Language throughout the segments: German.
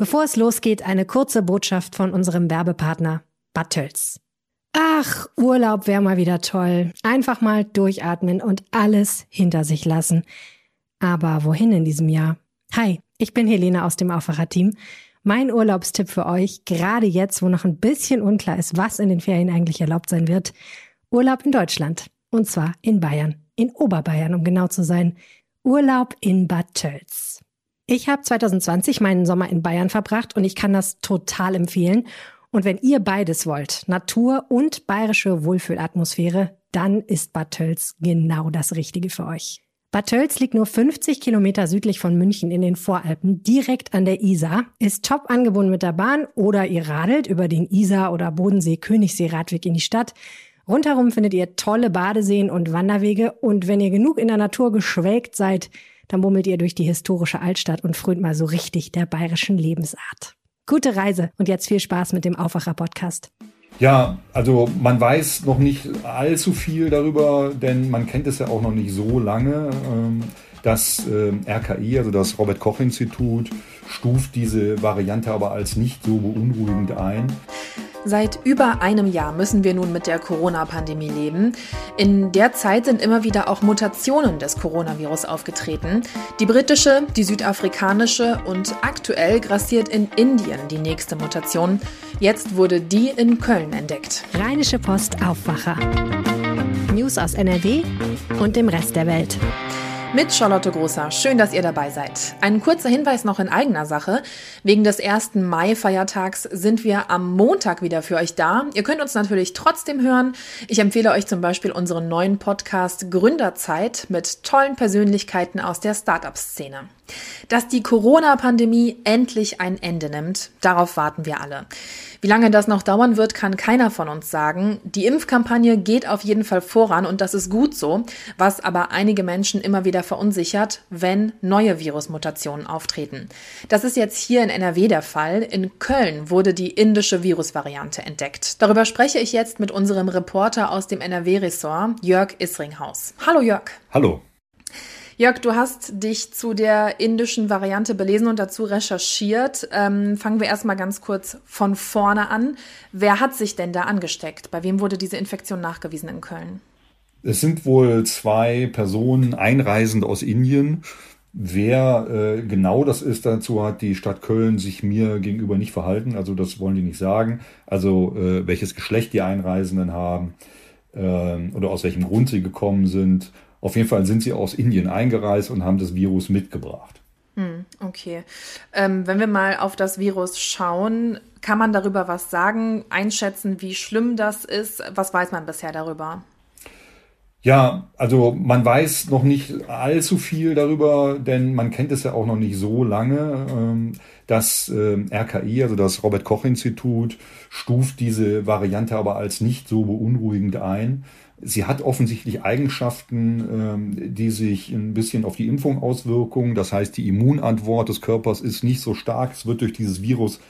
Bevor es losgeht, eine kurze Botschaft von unserem Werbepartner Battels. Ach, Urlaub wäre mal wieder toll. Einfach mal durchatmen und alles hinter sich lassen. Aber wohin in diesem Jahr? Hi, ich bin Helene aus dem Aufwacherteam. Mein Urlaubstipp für euch, gerade jetzt, wo noch ein bisschen unklar ist, was in den Ferien eigentlich erlaubt sein wird. Urlaub in Deutschland. Und zwar in Bayern. In Oberbayern, um genau zu sein. Urlaub in Bad Tölz. Ich habe 2020 meinen Sommer in Bayern verbracht und ich kann das total empfehlen. Und wenn ihr beides wollt, Natur und bayerische Wohlfühlatmosphäre, dann ist Bad Tölz genau das Richtige für euch. Bad Tölz liegt nur 50 Kilometer südlich von München in den Voralpen, direkt an der Isar, ist top angebunden mit der Bahn oder ihr radelt über den Isar- oder Bodensee-Königssee-Radweg in die Stadt. Rundherum findet ihr tolle Badeseen und Wanderwege und wenn ihr genug in der Natur geschwelgt seid, dann bummelt ihr durch die historische Altstadt und frönt mal so richtig der bayerischen Lebensart. Gute Reise und jetzt viel Spaß mit dem Aufwacher-Podcast. Ja, also man weiß noch nicht allzu viel darüber, denn man kennt es ja auch noch nicht so lange. Ähm, das ähm, RKI, also das Robert Koch Institut, stuft diese Variante aber als nicht so beunruhigend ein. Seit über einem Jahr müssen wir nun mit der Corona-Pandemie leben. In der Zeit sind immer wieder auch Mutationen des Coronavirus aufgetreten. Die britische, die südafrikanische und aktuell grassiert in Indien die nächste Mutation. Jetzt wurde die in Köln entdeckt. Rheinische Post Aufwacher. News aus NRW und dem Rest der Welt mit Charlotte Großer. Schön, dass ihr dabei seid. Ein kurzer Hinweis noch in eigener Sache. Wegen des ersten Mai-Feiertags sind wir am Montag wieder für euch da. Ihr könnt uns natürlich trotzdem hören. Ich empfehle euch zum Beispiel unseren neuen Podcast Gründerzeit mit tollen Persönlichkeiten aus der Startup-Szene. Dass die Corona-Pandemie endlich ein Ende nimmt, darauf warten wir alle. Wie lange das noch dauern wird, kann keiner von uns sagen. Die Impfkampagne geht auf jeden Fall voran und das ist gut so, was aber einige Menschen immer wieder verunsichert, wenn neue Virusmutationen auftreten. Das ist jetzt hier in NRW der Fall. In Köln wurde die indische Virusvariante entdeckt. Darüber spreche ich jetzt mit unserem Reporter aus dem NRW-Ressort, Jörg Isringhaus. Hallo Jörg. Hallo. Jörg, du hast dich zu der indischen Variante belesen und dazu recherchiert. Ähm, fangen wir erstmal ganz kurz von vorne an. Wer hat sich denn da angesteckt? Bei wem wurde diese Infektion nachgewiesen in Köln? Es sind wohl zwei Personen einreisend aus Indien. Wer äh, genau das ist, dazu hat die Stadt Köln sich mir gegenüber nicht verhalten. Also das wollen die nicht sagen. Also äh, welches Geschlecht die Einreisenden haben äh, oder aus welchem Grund sie gekommen sind auf jeden Fall sind sie aus Indien eingereist und haben das Virus mitgebracht. Hm, okay. Ähm, wenn wir mal auf das Virus schauen, kann man darüber was sagen, einschätzen, wie schlimm das ist? Was weiß man bisher darüber? Ja, also man weiß noch nicht allzu viel darüber, denn man kennt es ja auch noch nicht so lange. Ähm, das ähm, RKI, also das Robert Koch Institut, stuft diese Variante aber als nicht so beunruhigend ein. Sie hat offensichtlich Eigenschaften, ähm, die sich ein bisschen auf die Impfung auswirken. Das heißt, die Immunantwort des Körpers ist nicht so stark. Es wird durch dieses Virus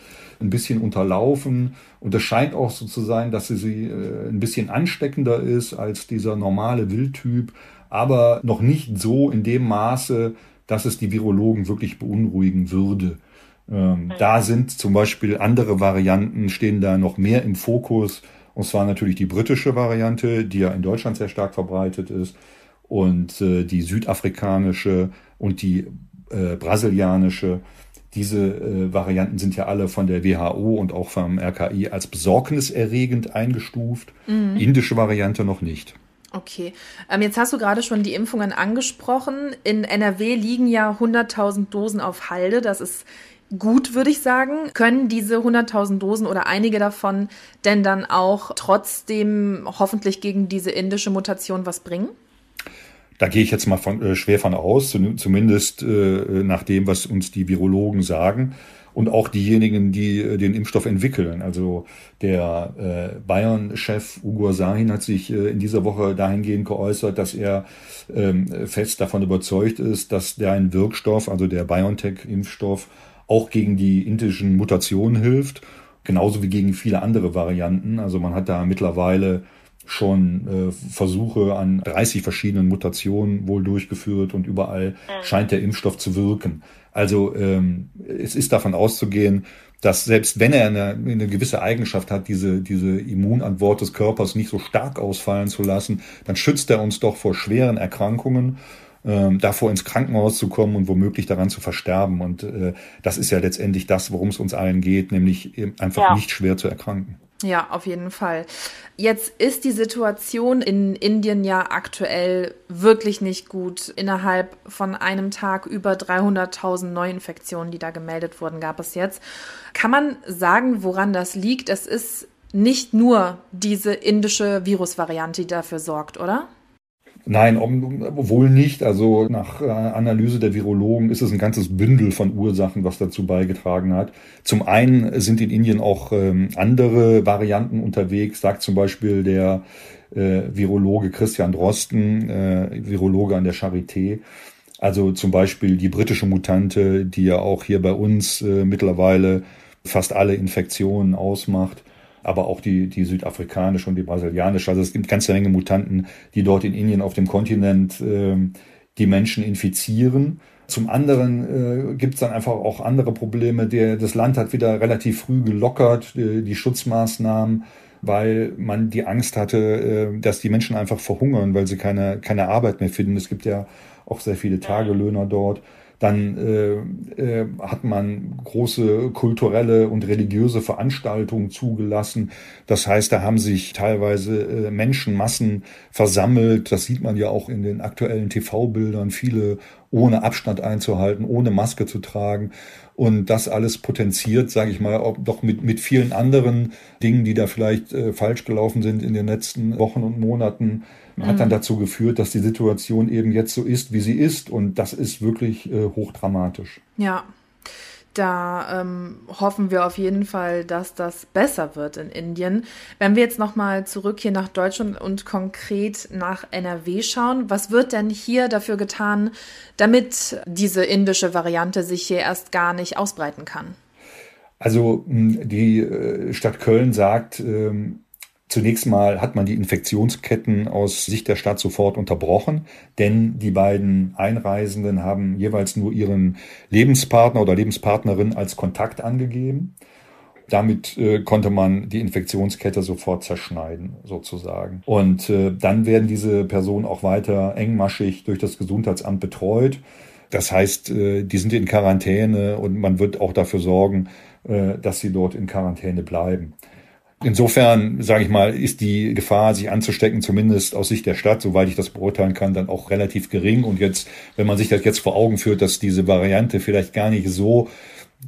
ein bisschen unterlaufen. Und es scheint auch so zu sein, dass sie äh, ein bisschen ansteckender ist als dieser normale Wildtyp, aber noch nicht so in dem Maße, dass es die Virologen wirklich beunruhigen würde. Ähm, da sind zum Beispiel andere Varianten, stehen da noch mehr im Fokus und zwar natürlich die britische Variante, die ja in Deutschland sehr stark verbreitet ist, und äh, die südafrikanische und die äh, brasilianische. Diese äh, Varianten sind ja alle von der WHO und auch vom RKI als besorgniserregend eingestuft. Mhm. Indische Variante noch nicht. Okay, ähm, jetzt hast du gerade schon die Impfungen angesprochen. In NRW liegen ja 100.000 Dosen auf Halde. Das ist gut, würde ich sagen. Können diese 100.000 Dosen oder einige davon denn dann auch trotzdem hoffentlich gegen diese indische Mutation was bringen? Da gehe ich jetzt mal von, äh, schwer von aus, zumindest äh, nach dem, was uns die Virologen sagen und auch diejenigen, die äh, den Impfstoff entwickeln. Also der äh, Bayern-Chef Ugur Sahin hat sich äh, in dieser Woche dahingehend geäußert, dass er ähm, fest davon überzeugt ist, dass der ein Wirkstoff, also der BioNTech-Impfstoff, auch gegen die indischen Mutationen hilft, genauso wie gegen viele andere Varianten. Also man hat da mittlerweile schon äh, Versuche an 30 verschiedenen Mutationen wohl durchgeführt und überall mhm. scheint der Impfstoff zu wirken. Also ähm, es ist davon auszugehen, dass selbst wenn er eine, eine gewisse Eigenschaft hat, diese, diese Immunantwort des Körpers nicht so stark ausfallen zu lassen, dann schützt er uns doch vor schweren Erkrankungen, ähm, davor ins Krankenhaus zu kommen und womöglich daran zu versterben. Und äh, das ist ja letztendlich das, worum es uns allen geht, nämlich einfach ja. nicht schwer zu erkranken. Ja, auf jeden Fall. Jetzt ist die Situation in Indien ja aktuell wirklich nicht gut. Innerhalb von einem Tag über 300.000 Neuinfektionen, die da gemeldet wurden, gab es jetzt. Kann man sagen, woran das liegt? Es ist nicht nur diese indische Virusvariante, die dafür sorgt, oder? Nein, wohl nicht. Also nach äh, Analyse der Virologen ist es ein ganzes Bündel von Ursachen, was dazu beigetragen hat. Zum einen sind in Indien auch ähm, andere Varianten unterwegs, sagt zum Beispiel der äh, Virologe Christian Drosten, äh, Virologe an der Charité. Also zum Beispiel die britische Mutante, die ja auch hier bei uns mittlerweile fast alle Infektionen ausmacht aber auch die, die südafrikanische und die brasilianische. Also es gibt ganze Menge Mutanten, die dort in Indien auf dem Kontinent äh, die Menschen infizieren. Zum anderen äh, gibt es dann einfach auch andere Probleme. Der, das Land hat wieder relativ früh gelockert, die, die Schutzmaßnahmen, weil man die Angst hatte, äh, dass die Menschen einfach verhungern, weil sie keine, keine Arbeit mehr finden. Es gibt ja auch sehr viele Tagelöhner dort. Dann äh, äh, hat man große kulturelle und religiöse Veranstaltungen zugelassen. Das heißt, da haben sich teilweise äh, Menschenmassen versammelt. Das sieht man ja auch in den aktuellen TV-Bildern. Viele ohne Abstand einzuhalten, ohne Maske zu tragen. Und das alles potenziert, sage ich mal, auch doch mit, mit vielen anderen Dingen, die da vielleicht äh, falsch gelaufen sind in den letzten Wochen und Monaten, hat dann mhm. dazu geführt, dass die Situation eben jetzt so ist, wie sie ist. Und das ist wirklich äh, hochdramatisch. Ja. Da ähm, hoffen wir auf jeden Fall, dass das besser wird in Indien. Wenn wir jetzt nochmal zurück hier nach Deutschland und konkret nach NRW schauen, was wird denn hier dafür getan, damit diese indische Variante sich hier erst gar nicht ausbreiten kann? Also die äh, Stadt Köln sagt, ähm, Zunächst mal hat man die Infektionsketten aus Sicht der Stadt sofort unterbrochen, denn die beiden Einreisenden haben jeweils nur ihren Lebenspartner oder Lebenspartnerin als Kontakt angegeben. Damit äh, konnte man die Infektionskette sofort zerschneiden, sozusagen. Und äh, dann werden diese Personen auch weiter engmaschig durch das Gesundheitsamt betreut. Das heißt, äh, die sind in Quarantäne und man wird auch dafür sorgen, äh, dass sie dort in Quarantäne bleiben. Insofern, sage ich mal, ist die Gefahr, sich anzustecken, zumindest aus Sicht der Stadt, soweit ich das beurteilen kann, dann auch relativ gering. Und jetzt, wenn man sich das jetzt vor Augen führt, dass diese Variante vielleicht gar nicht so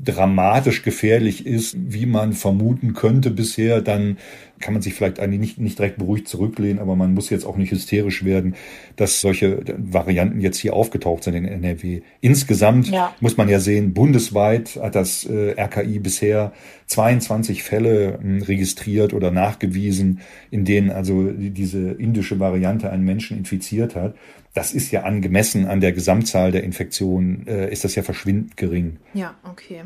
dramatisch gefährlich ist, wie man vermuten könnte bisher, dann kann man sich vielleicht eigentlich nicht, nicht direkt beruhigt zurücklehnen, aber man muss jetzt auch nicht hysterisch werden, dass solche Varianten jetzt hier aufgetaucht sind in NRW. Insgesamt ja. muss man ja sehen, bundesweit hat das äh, RKI bisher 22 Fälle äh, registriert oder nachgewiesen, in denen also diese indische Variante einen Menschen infiziert hat. Das ist ja angemessen an der Gesamtzahl der Infektionen, äh, ist das ja verschwindend gering. Ja, okay.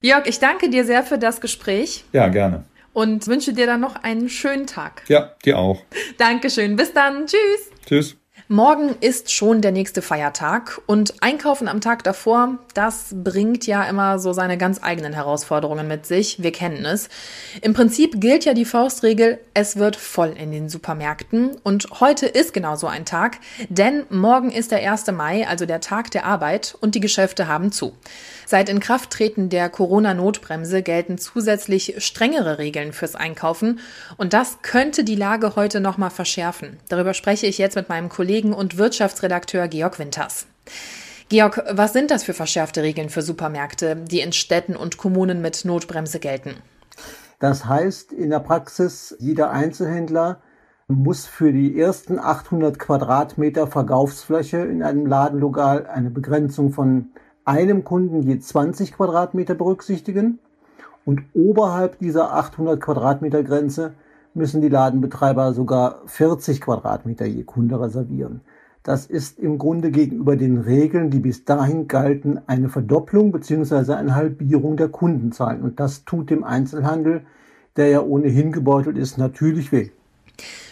Jörg, ich danke dir sehr für das Gespräch. Ja, gerne und wünsche dir dann noch einen schönen Tag. Ja, dir auch. Dankeschön. Bis dann. Tschüss. Tschüss. Morgen ist schon der nächste Feiertag und Einkaufen am Tag davor, das bringt ja immer so seine ganz eigenen Herausforderungen mit sich. Wir kennen es. Im Prinzip gilt ja die Faustregel, es wird voll in den Supermärkten und heute ist genau so ein Tag, denn morgen ist der 1. Mai, also der Tag der Arbeit und die Geschäfte haben zu. Seit Inkrafttreten der Corona-Notbremse gelten zusätzlich strengere Regeln fürs Einkaufen und das könnte die Lage heute nochmal verschärfen. Darüber spreche ich jetzt mit meinem Kollegen und Wirtschaftsredakteur Georg Winters. Georg, was sind das für verschärfte Regeln für Supermärkte, die in Städten und Kommunen mit Notbremse gelten? Das heißt in der Praxis, jeder Einzelhändler muss für die ersten 800 Quadratmeter Verkaufsfläche in einem Ladenlokal eine Begrenzung von einem Kunden je 20 Quadratmeter berücksichtigen und oberhalb dieser 800 Quadratmeter Grenze müssen die Ladenbetreiber sogar 40 Quadratmeter je Kunde reservieren. Das ist im Grunde gegenüber den Regeln, die bis dahin galten, eine Verdopplung bzw. eine Halbierung der Kundenzahlen. Und das tut dem Einzelhandel, der ja ohnehin gebeutelt ist, natürlich weh.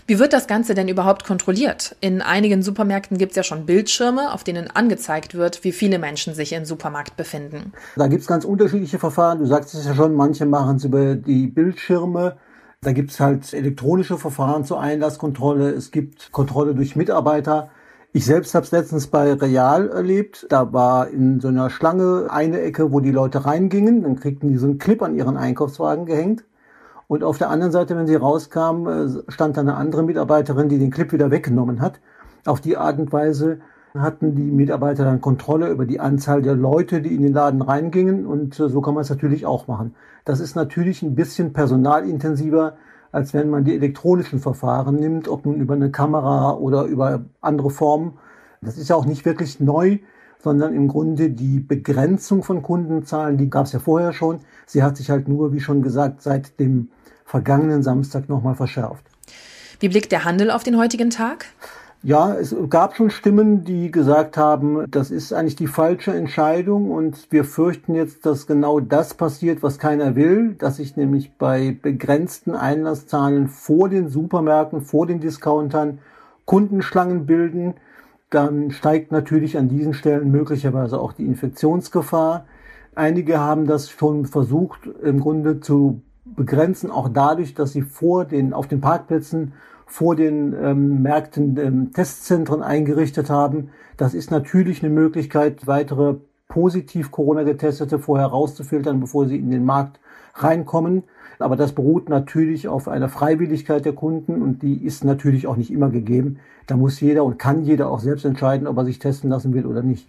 Wie wird das Ganze denn überhaupt kontrolliert? In einigen Supermärkten gibt es ja schon Bildschirme, auf denen angezeigt wird, wie viele Menschen sich im Supermarkt befinden. Da gibt es ganz unterschiedliche Verfahren. Du sagst es ja schon, manche machen es über die Bildschirme. Da gibt es halt elektronische Verfahren zur Einlasskontrolle. Es gibt Kontrolle durch Mitarbeiter. Ich selbst habe es letztens bei Real erlebt. Da war in so einer Schlange eine Ecke, wo die Leute reingingen. Dann kriegten die so einen Clip an ihren Einkaufswagen gehängt. Und auf der anderen Seite, wenn sie rauskamen, äh, stand da eine andere Mitarbeiterin, die den Clip wieder weggenommen hat. Auf die Art und Weise hatten die Mitarbeiter dann Kontrolle über die Anzahl der Leute, die in den Laden reingingen. Und äh, so kann man es natürlich auch machen. Das ist natürlich ein bisschen personalintensiver, als wenn man die elektronischen Verfahren nimmt, ob nun über eine Kamera oder über andere Formen. Das ist ja auch nicht wirklich neu, sondern im Grunde die Begrenzung von Kundenzahlen, die gab es ja vorher schon. Sie hat sich halt nur, wie schon gesagt, seit dem vergangenen Samstag nochmal verschärft. Wie blickt der Handel auf den heutigen Tag? Ja, es gab schon Stimmen, die gesagt haben, das ist eigentlich die falsche Entscheidung und wir fürchten jetzt, dass genau das passiert, was keiner will, dass sich nämlich bei begrenzten Einlasszahlen vor den Supermärkten, vor den Discountern Kundenschlangen bilden. Dann steigt natürlich an diesen Stellen möglicherweise auch die Infektionsgefahr. Einige haben das schon versucht, im Grunde zu begrenzen, auch dadurch, dass sie vor den, auf den Parkplätzen vor den ähm, Märkten ähm, Testzentren eingerichtet haben. Das ist natürlich eine Möglichkeit, weitere positiv Corona-Getestete vorher rauszufiltern, bevor sie in den Markt reinkommen. Aber das beruht natürlich auf einer Freiwilligkeit der Kunden und die ist natürlich auch nicht immer gegeben. Da muss jeder und kann jeder auch selbst entscheiden, ob er sich testen lassen will oder nicht.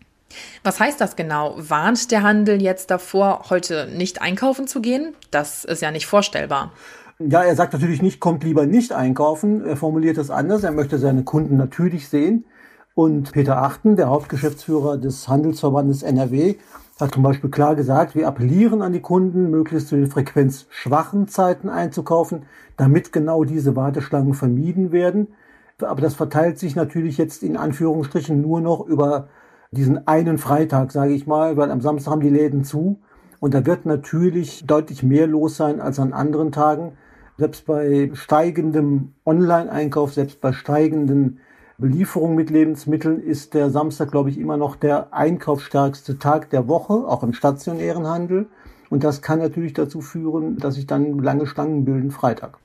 Was heißt das genau? Warnt der Handel jetzt davor, heute nicht einkaufen zu gehen? Das ist ja nicht vorstellbar. Ja, er sagt natürlich nicht, kommt lieber nicht einkaufen. Er formuliert es anders. Er möchte seine Kunden natürlich sehen. Und Peter Achten, der Hauptgeschäftsführer des Handelsverbandes NRW, hat zum Beispiel klar gesagt, wir appellieren an die Kunden, möglichst zu den frequenzschwachen Zeiten einzukaufen, damit genau diese Warteschlangen vermieden werden. Aber das verteilt sich natürlich jetzt in Anführungsstrichen nur noch über diesen einen Freitag, sage ich mal, weil am Samstag haben die Läden zu. Und da wird natürlich deutlich mehr los sein als an anderen Tagen. Selbst bei steigendem Online-Einkauf, selbst bei steigenden Belieferungen mit Lebensmitteln ist der Samstag, glaube ich, immer noch der einkaufsstärkste Tag der Woche, auch im stationären Handel. Und das kann natürlich dazu führen, dass sich dann lange Stangen bilden Freitag.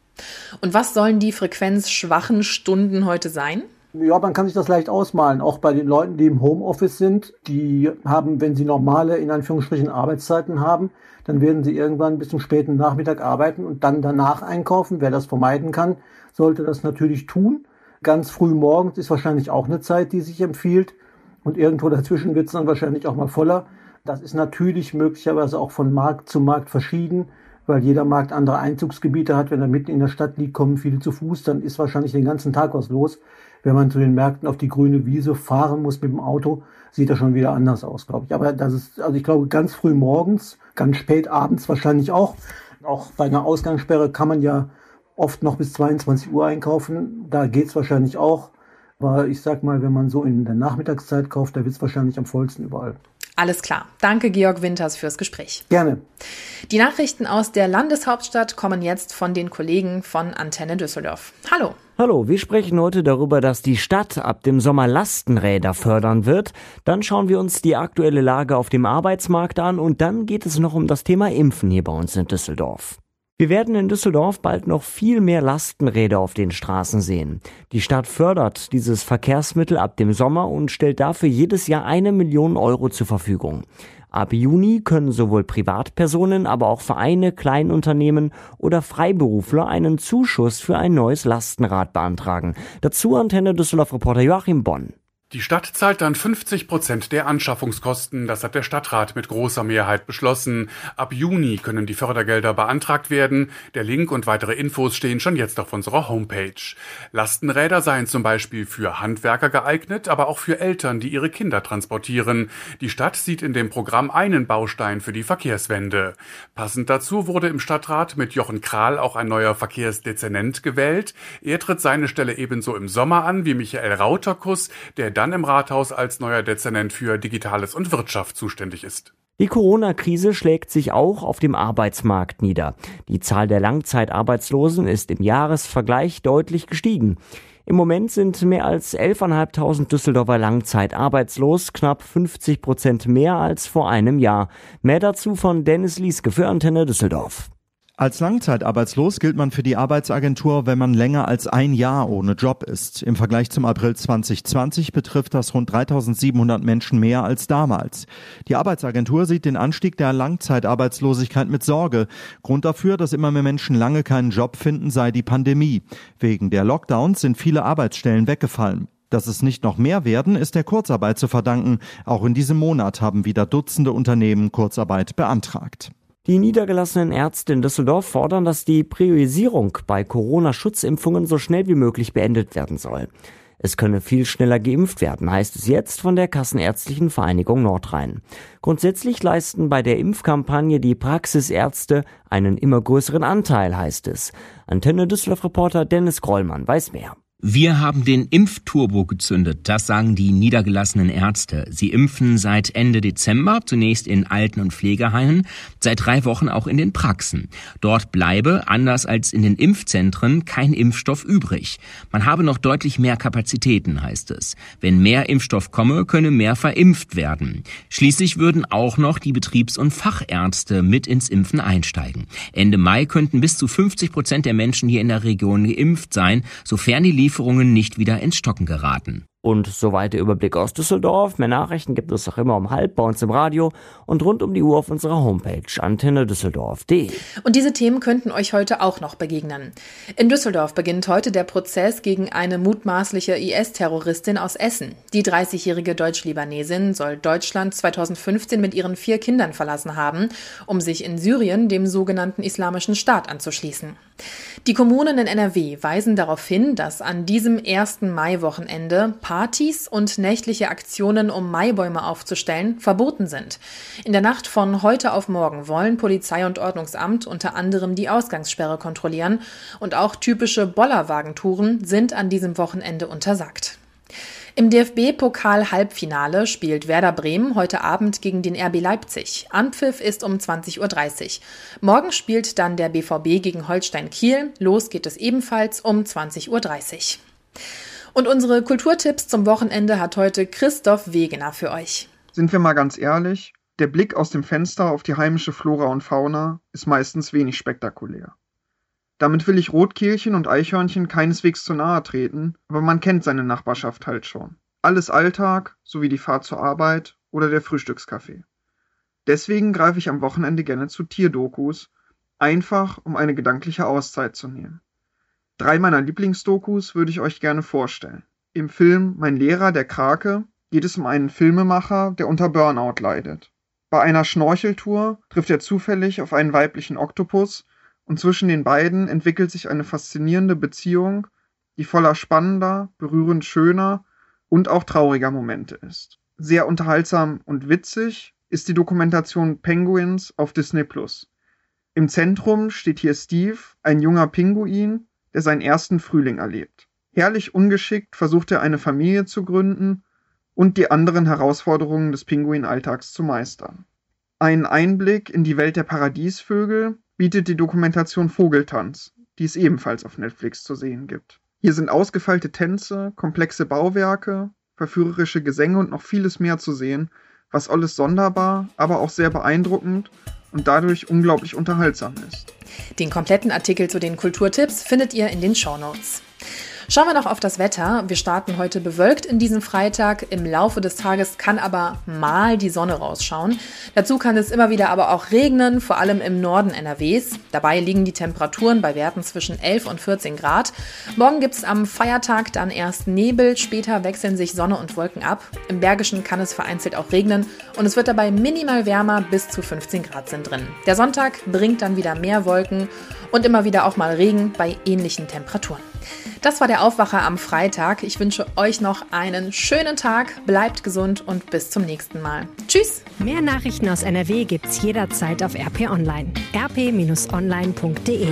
Und was sollen die frequenzschwachen Stunden heute sein? Ja, man kann sich das leicht ausmalen. Auch bei den Leuten, die im Homeoffice sind, die haben, wenn sie normale, in Anführungsstrichen, Arbeitszeiten haben, dann werden sie irgendwann bis zum späten Nachmittag arbeiten und dann danach einkaufen. Wer das vermeiden kann, sollte das natürlich tun. Ganz früh morgens ist wahrscheinlich auch eine Zeit, die sich empfiehlt. Und irgendwo dazwischen wird es dann wahrscheinlich auch mal voller. Das ist natürlich möglicherweise auch von Markt zu Markt verschieden, weil jeder Markt andere Einzugsgebiete hat. Wenn er mitten in der Stadt liegt, kommen viele zu Fuß, dann ist wahrscheinlich den ganzen Tag was los wenn man zu den Märkten auf die grüne Wiese fahren muss mit dem Auto, sieht das schon wieder anders aus, glaube ich. Aber das ist, also ich glaube, ganz früh morgens, ganz spät abends wahrscheinlich auch. Auch bei einer Ausgangssperre kann man ja oft noch bis 22 Uhr einkaufen. Da geht's wahrscheinlich auch. Aber ich sag mal, wenn man so in der Nachmittagszeit kauft, da wird's wahrscheinlich am vollsten überall. Alles klar. Danke, Georg Winters, fürs Gespräch. Gerne. Die Nachrichten aus der Landeshauptstadt kommen jetzt von den Kollegen von Antenne Düsseldorf. Hallo. Hallo, wir sprechen heute darüber, dass die Stadt ab dem Sommer Lastenräder fördern wird. Dann schauen wir uns die aktuelle Lage auf dem Arbeitsmarkt an und dann geht es noch um das Thema Impfen hier bei uns in Düsseldorf. Wir werden in Düsseldorf bald noch viel mehr Lastenräder auf den Straßen sehen. Die Stadt fördert dieses Verkehrsmittel ab dem Sommer und stellt dafür jedes Jahr eine Million Euro zur Verfügung. Ab Juni können sowohl Privatpersonen, aber auch Vereine, Kleinunternehmen oder Freiberufler einen Zuschuss für ein neues Lastenrad beantragen. Dazu Antenne Düsseldorf Reporter Joachim Bonn. Die Stadt zahlt dann 50 Prozent der Anschaffungskosten. Das hat der Stadtrat mit großer Mehrheit beschlossen. Ab Juni können die Fördergelder beantragt werden. Der Link und weitere Infos stehen schon jetzt auf unserer Homepage. Lastenräder seien zum Beispiel für Handwerker geeignet, aber auch für Eltern, die ihre Kinder transportieren. Die Stadt sieht in dem Programm einen Baustein für die Verkehrswende. Passend dazu wurde im Stadtrat mit Jochen Kral auch ein neuer Verkehrsdezernent gewählt. Er tritt seine Stelle ebenso im Sommer an wie Michael Rauterkus, der dann im Rathaus als neuer Dezernent für Digitales und Wirtschaft zuständig ist. Die Corona-Krise schlägt sich auch auf dem Arbeitsmarkt nieder. Die Zahl der Langzeitarbeitslosen ist im Jahresvergleich deutlich gestiegen. Im Moment sind mehr als 11.500 Düsseldorfer langzeitarbeitslos, knapp 50 Prozent mehr als vor einem Jahr. Mehr dazu von Dennis Lieske für Antenne Düsseldorf. Als langzeitarbeitslos gilt man für die Arbeitsagentur, wenn man länger als ein Jahr ohne Job ist. Im Vergleich zum April 2020 betrifft das rund 3700 Menschen mehr als damals. Die Arbeitsagentur sieht den Anstieg der Langzeitarbeitslosigkeit mit Sorge. Grund dafür, dass immer mehr Menschen lange keinen Job finden, sei die Pandemie. Wegen der Lockdowns sind viele Arbeitsstellen weggefallen. Dass es nicht noch mehr werden, ist der Kurzarbeit zu verdanken. Auch in diesem Monat haben wieder Dutzende Unternehmen Kurzarbeit beantragt. Die niedergelassenen Ärzte in Düsseldorf fordern, dass die Priorisierung bei Corona-Schutzimpfungen so schnell wie möglich beendet werden soll. Es könne viel schneller geimpft werden, heißt es jetzt von der Kassenärztlichen Vereinigung Nordrhein. Grundsätzlich leisten bei der Impfkampagne die Praxisärzte einen immer größeren Anteil, heißt es. Antenne Düsseldorf-Reporter Dennis Grollmann weiß mehr. Wir haben den Impfturbo gezündet, das sagen die niedergelassenen Ärzte. Sie impfen seit Ende Dezember, zunächst in Alten- und Pflegeheimen, seit drei Wochen auch in den Praxen. Dort bleibe, anders als in den Impfzentren, kein Impfstoff übrig. Man habe noch deutlich mehr Kapazitäten, heißt es. Wenn mehr Impfstoff komme, könne mehr verimpft werden. Schließlich würden auch noch die Betriebs- und Fachärzte mit ins Impfen einsteigen. Ende Mai könnten bis zu 50 Prozent der Menschen hier in der Region geimpft sein, sofern die Lieferungen nicht wieder ins Stocken geraten. Und soweit der Überblick aus Düsseldorf. Mehr Nachrichten gibt es auch immer um halb bei uns im Radio und rund um die Uhr auf unserer Homepage antennedüsseldorf.de. Und diese Themen könnten euch heute auch noch begegnen. In Düsseldorf beginnt heute der Prozess gegen eine mutmaßliche IS-Terroristin aus Essen. Die 30-jährige Deutsch-Libanesin soll Deutschland 2015 mit ihren vier Kindern verlassen haben, um sich in Syrien dem sogenannten Islamischen Staat anzuschließen. Die Kommunen in NRW weisen darauf hin, dass an diesem ersten Maiwochenende Partys und nächtliche Aktionen, um Maibäume aufzustellen, verboten sind. In der Nacht von heute auf morgen wollen Polizei und Ordnungsamt unter anderem die Ausgangssperre kontrollieren und auch typische Bollerwagentouren sind an diesem Wochenende untersagt. Im DFB-Pokal-Halbfinale spielt Werder Bremen heute Abend gegen den RB Leipzig. Anpfiff ist um 20.30 Uhr. Morgen spielt dann der BVB gegen Holstein Kiel. Los geht es ebenfalls um 20.30 Uhr. Und unsere Kulturtipps zum Wochenende hat heute Christoph Wegener für euch. Sind wir mal ganz ehrlich, der Blick aus dem Fenster auf die heimische Flora und Fauna ist meistens wenig spektakulär. Damit will ich Rotkehlchen und Eichhörnchen keineswegs zu nahe treten, aber man kennt seine Nachbarschaft halt schon. Alles Alltag, sowie die Fahrt zur Arbeit oder der Frühstückskaffee. Deswegen greife ich am Wochenende gerne zu Tierdokus, einfach um eine gedankliche Auszeit zu nehmen. Drei meiner Lieblingsdokus würde ich euch gerne vorstellen. Im Film Mein Lehrer, der Krake, geht es um einen Filmemacher, der unter Burnout leidet. Bei einer Schnorcheltour trifft er zufällig auf einen weiblichen Oktopus, und zwischen den beiden entwickelt sich eine faszinierende Beziehung, die voller spannender, berührend schöner und auch trauriger Momente ist. Sehr unterhaltsam und witzig ist die Dokumentation Penguins auf Disney Plus. Im Zentrum steht hier Steve, ein junger Pinguin, der seinen ersten Frühling erlebt. Herrlich ungeschickt versucht er eine Familie zu gründen und die anderen Herausforderungen des Pinguinalltags zu meistern. Einen Einblick in die Welt der Paradiesvögel bietet die Dokumentation Vogeltanz, die es ebenfalls auf Netflix zu sehen gibt. Hier sind ausgefeilte Tänze, komplexe Bauwerke, verführerische Gesänge und noch vieles mehr zu sehen, was alles sonderbar, aber auch sehr beeindruckend und dadurch unglaublich unterhaltsam ist. Den kompletten Artikel zu den Kulturtipps findet ihr in den Shownotes. Schauen wir noch auf das Wetter. Wir starten heute bewölkt in diesen Freitag. Im Laufe des Tages kann aber mal die Sonne rausschauen. Dazu kann es immer wieder aber auch regnen, vor allem im Norden NRWs. Dabei liegen die Temperaturen bei Werten zwischen 11 und 14 Grad. Morgen gibt es am Feiertag dann erst Nebel, später wechseln sich Sonne und Wolken ab. Im Bergischen kann es vereinzelt auch regnen und es wird dabei minimal wärmer, bis zu 15 Grad sind drin. Der Sonntag bringt dann wieder mehr Wolken und immer wieder auch mal Regen bei ähnlichen Temperaturen. Das war der Aufwacher am Freitag. Ich wünsche euch noch einen schönen Tag, bleibt gesund und bis zum nächsten Mal. Tschüss! Mehr Nachrichten aus NRW gibt's jederzeit auf RP Online. rp-online.de